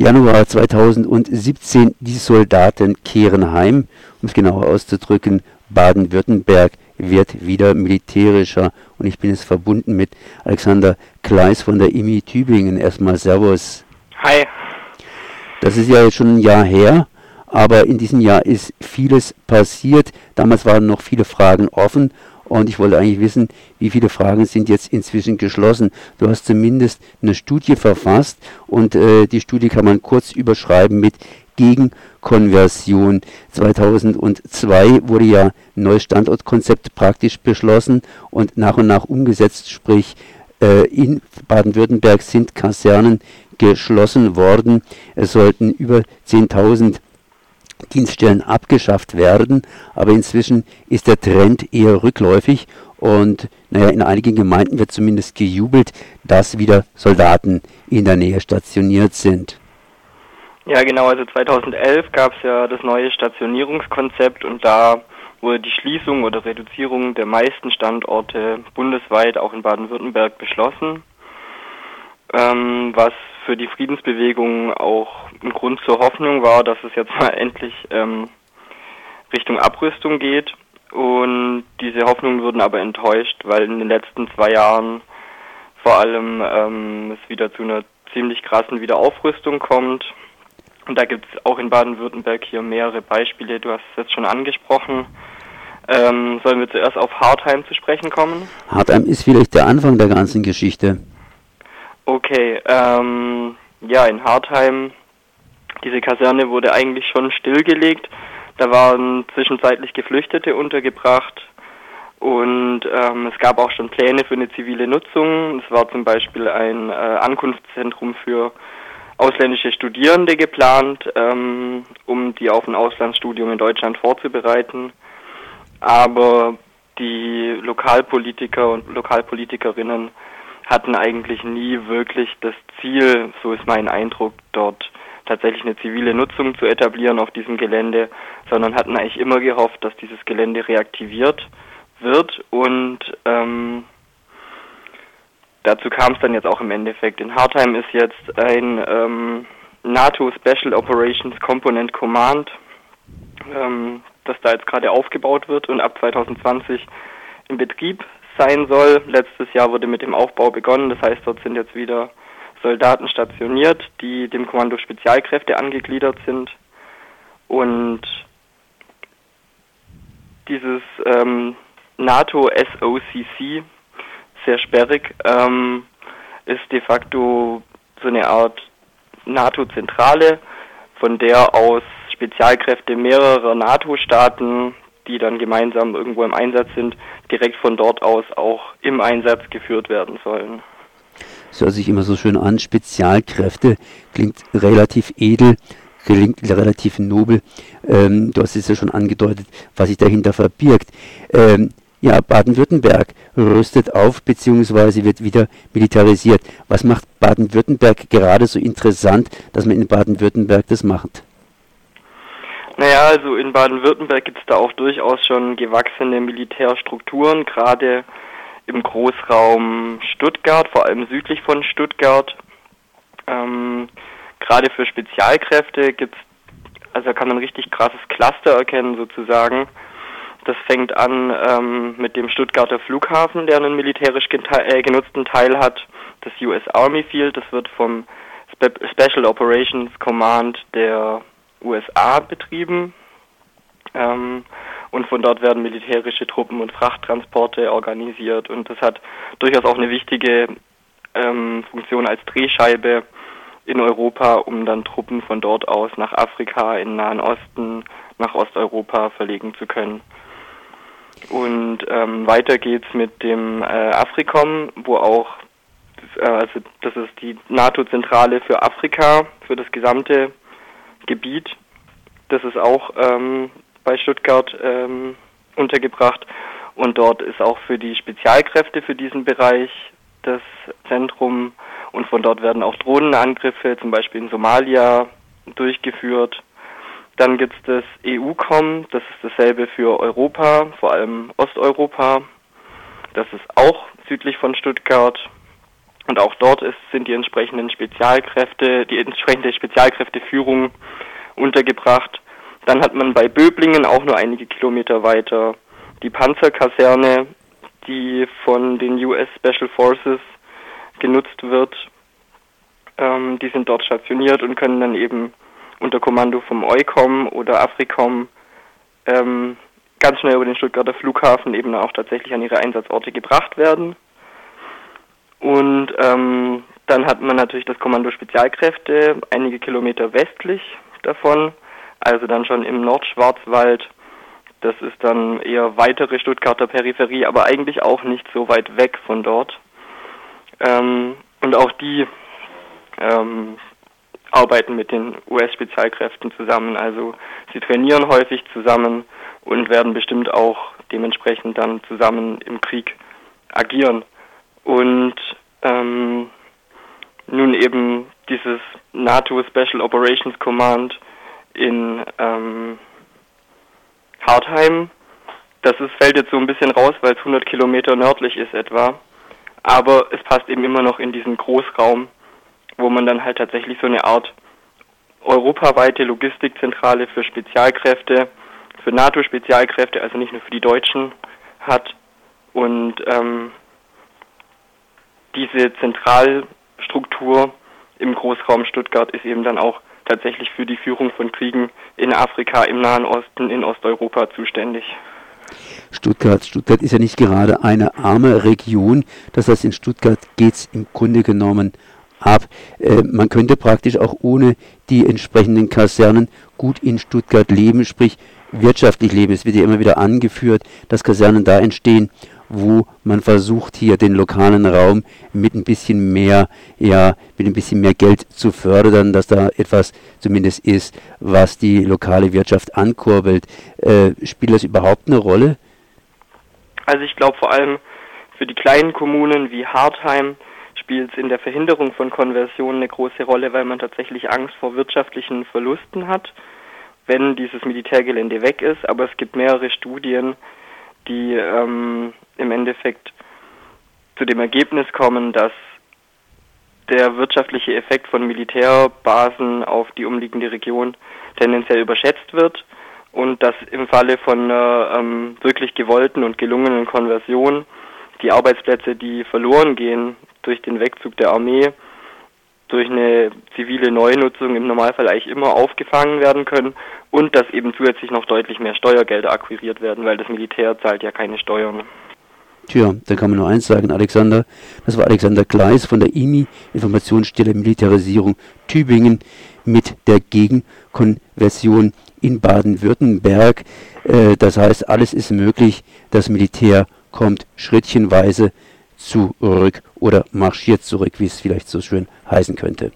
Januar 2017, die Soldaten kehren heim, um es genauer auszudrücken, Baden-Württemberg wird wieder militärischer. Und ich bin jetzt verbunden mit Alexander Kleis von der IMI Tübingen. Erstmal Servus. Hi. Das ist ja jetzt schon ein Jahr her, aber in diesem Jahr ist vieles passiert. Damals waren noch viele Fragen offen und ich wollte eigentlich wissen, wie viele Fragen sind jetzt inzwischen geschlossen. Du hast zumindest eine Studie verfasst und äh, die Studie kann man kurz überschreiben mit Gegenkonversion. 2002 wurde ja ein neues Standortkonzept praktisch beschlossen und nach und nach umgesetzt, sprich äh, in Baden-Württemberg sind Kasernen geschlossen worden. Es sollten über 10.000 Dienststellen abgeschafft werden, aber inzwischen ist der Trend eher rückläufig und naja, in einigen Gemeinden wird zumindest gejubelt, dass wieder Soldaten in der Nähe stationiert sind. Ja, genau, also 2011 gab es ja das neue Stationierungskonzept und da wurde die Schließung oder Reduzierung der meisten Standorte bundesweit, auch in Baden-Württemberg, beschlossen, ähm, was für die Friedensbewegung auch ein Grund zur Hoffnung war, dass es jetzt mal endlich ähm, Richtung Abrüstung geht. Und diese Hoffnungen wurden aber enttäuscht, weil in den letzten zwei Jahren vor allem ähm, es wieder zu einer ziemlich krassen Wiederaufrüstung kommt. Und da gibt es auch in Baden-Württemberg hier mehrere Beispiele. Du hast es jetzt schon angesprochen. Ähm, sollen wir zuerst auf Hartheim zu sprechen kommen? Hartheim ist vielleicht der Anfang der ganzen Geschichte. Okay, ähm, ja, in Hartheim, diese Kaserne wurde eigentlich schon stillgelegt. Da waren zwischenzeitlich Geflüchtete untergebracht und ähm, es gab auch schon Pläne für eine zivile Nutzung. Es war zum Beispiel ein äh, Ankunftszentrum für ausländische Studierende geplant, ähm, um die auf ein Auslandsstudium in Deutschland vorzubereiten. Aber die Lokalpolitiker und Lokalpolitikerinnen hatten eigentlich nie wirklich das Ziel, so ist mein Eindruck, dort tatsächlich eine zivile Nutzung zu etablieren auf diesem Gelände, sondern hatten eigentlich immer gehofft, dass dieses Gelände reaktiviert wird und ähm, dazu kam es dann jetzt auch im Endeffekt. In Hartheim ist jetzt ein ähm, NATO Special Operations Component Command, ähm, das da jetzt gerade aufgebaut wird und ab 2020 in Betrieb sein soll. Letztes Jahr wurde mit dem Aufbau begonnen, das heißt, dort sind jetzt wieder Soldaten stationiert, die dem Kommando Spezialkräfte angegliedert sind. Und dieses ähm, NATO SOCC, sehr sperrig, ähm, ist de facto so eine Art NATO-Zentrale, von der aus Spezialkräfte mehrerer NATO-Staaten die dann gemeinsam irgendwo im Einsatz sind, direkt von dort aus auch im Einsatz geführt werden sollen. Das hört sich immer so schön an. Spezialkräfte klingt relativ edel, klingt relativ nobel. Ähm, du hast es ja schon angedeutet, was sich dahinter verbirgt. Ähm, ja, Baden-Württemberg rüstet auf bzw. wird wieder militarisiert. Was macht Baden-Württemberg gerade so interessant, dass man in Baden-Württemberg das macht? Naja, also in Baden-Württemberg gibt es da auch durchaus schon gewachsene Militärstrukturen, gerade im Großraum Stuttgart, vor allem südlich von Stuttgart. Ähm, gerade für Spezialkräfte gibt es, also kann man ein richtig krasses Cluster erkennen sozusagen. Das fängt an ähm, mit dem Stuttgarter Flughafen, der einen militärisch äh, genutzten Teil hat, das US Army Field. Das wird vom Spe Special Operations Command der USA betrieben. Ähm, und von dort werden militärische Truppen und Frachttransporte organisiert. Und das hat durchaus auch eine wichtige ähm, Funktion als Drehscheibe in Europa, um dann Truppen von dort aus nach Afrika, in Nahen Osten, nach Osteuropa verlegen zu können. Und ähm, weiter geht's mit dem äh, Afrikom, wo auch, äh, also das ist die NATO-Zentrale für Afrika, für das gesamte Gebiet. Das ist auch ähm, bei Stuttgart ähm, untergebracht. Und dort ist auch für die Spezialkräfte für diesen Bereich das Zentrum. Und von dort werden auch Drohnenangriffe, zum Beispiel in Somalia, durchgeführt. Dann gibt es das EU-Com, das ist dasselbe für Europa, vor allem Osteuropa. Das ist auch südlich von Stuttgart. Und auch dort ist, sind die entsprechenden Spezialkräfte, die entsprechende Spezialkräfteführung untergebracht. Dann hat man bei Böblingen auch nur einige Kilometer weiter die Panzerkaserne, die von den US Special Forces genutzt wird. Ähm, die sind dort stationiert und können dann eben unter Kommando vom EUCOM oder AFRICOM ähm, ganz schnell über den Stuttgarter Flughafen eben auch tatsächlich an ihre Einsatzorte gebracht werden. Und ähm, dann hat man natürlich das Kommando Spezialkräfte einige Kilometer westlich davon, also dann schon im Nordschwarzwald. Das ist dann eher weitere Stuttgarter Peripherie, aber eigentlich auch nicht so weit weg von dort. Ähm, und auch die ähm, arbeiten mit den US-Spezialkräften zusammen. Also sie trainieren häufig zusammen und werden bestimmt auch dementsprechend dann zusammen im Krieg agieren. Und ähm, nun eben dieses NATO Special Operations Command in ähm, Hartheim, das ist, fällt jetzt so ein bisschen raus, weil es 100 Kilometer nördlich ist etwa. Aber es passt eben immer noch in diesen Großraum, wo man dann halt tatsächlich so eine Art europaweite Logistikzentrale für Spezialkräfte, für NATO-Spezialkräfte, also nicht nur für die Deutschen, hat. Und ähm, diese Zentralstruktur im Großraum Stuttgart ist eben dann auch tatsächlich für die Führung von Kriegen in Afrika, im Nahen Osten, in Osteuropa zuständig. Stuttgart. Stuttgart ist ja nicht gerade eine arme Region. Das heißt, in Stuttgart geht es im Grunde genommen ab. Äh, man könnte praktisch auch ohne die entsprechenden Kasernen gut in Stuttgart leben, sprich wirtschaftlich leben. Es wird ja immer wieder angeführt, dass Kasernen da entstehen, wo man versucht, hier den lokalen Raum mit ein bisschen mehr, ja, mit ein bisschen mehr Geld zu fördern, dass da etwas zumindest ist, was die lokale Wirtschaft ankurbelt. Äh, spielt das überhaupt eine Rolle? Also ich glaube vor allem für die kleinen Kommunen wie Hartheim spielt es in der Verhinderung von Konversionen eine große Rolle, weil man tatsächlich Angst vor wirtschaftlichen Verlusten hat, wenn dieses Militärgelände weg ist. Aber es gibt mehrere Studien, die ähm, im Endeffekt zu dem Ergebnis kommen, dass der wirtschaftliche Effekt von Militärbasen auf die umliegende Region tendenziell überschätzt wird und dass im Falle von einer ähm, wirklich gewollten und gelungenen Konversion die Arbeitsplätze, die verloren gehen durch den Wegzug der Armee, durch eine zivile Neunutzung im Normalfall eigentlich immer aufgefangen werden können und dass eben zusätzlich noch deutlich mehr Steuergelder akquiriert werden, weil das Militär zahlt ja keine Steuern. Tja, da kann man nur eins sagen, Alexander. Das war Alexander Gleis von der IMI, Informationsstelle Militarisierung Tübingen, mit der Gegenkonversion in Baden-Württemberg. Äh, das heißt, alles ist möglich. Das Militär kommt schrittchenweise zurück oder marschiert zurück, wie es vielleicht so schön heißen könnte.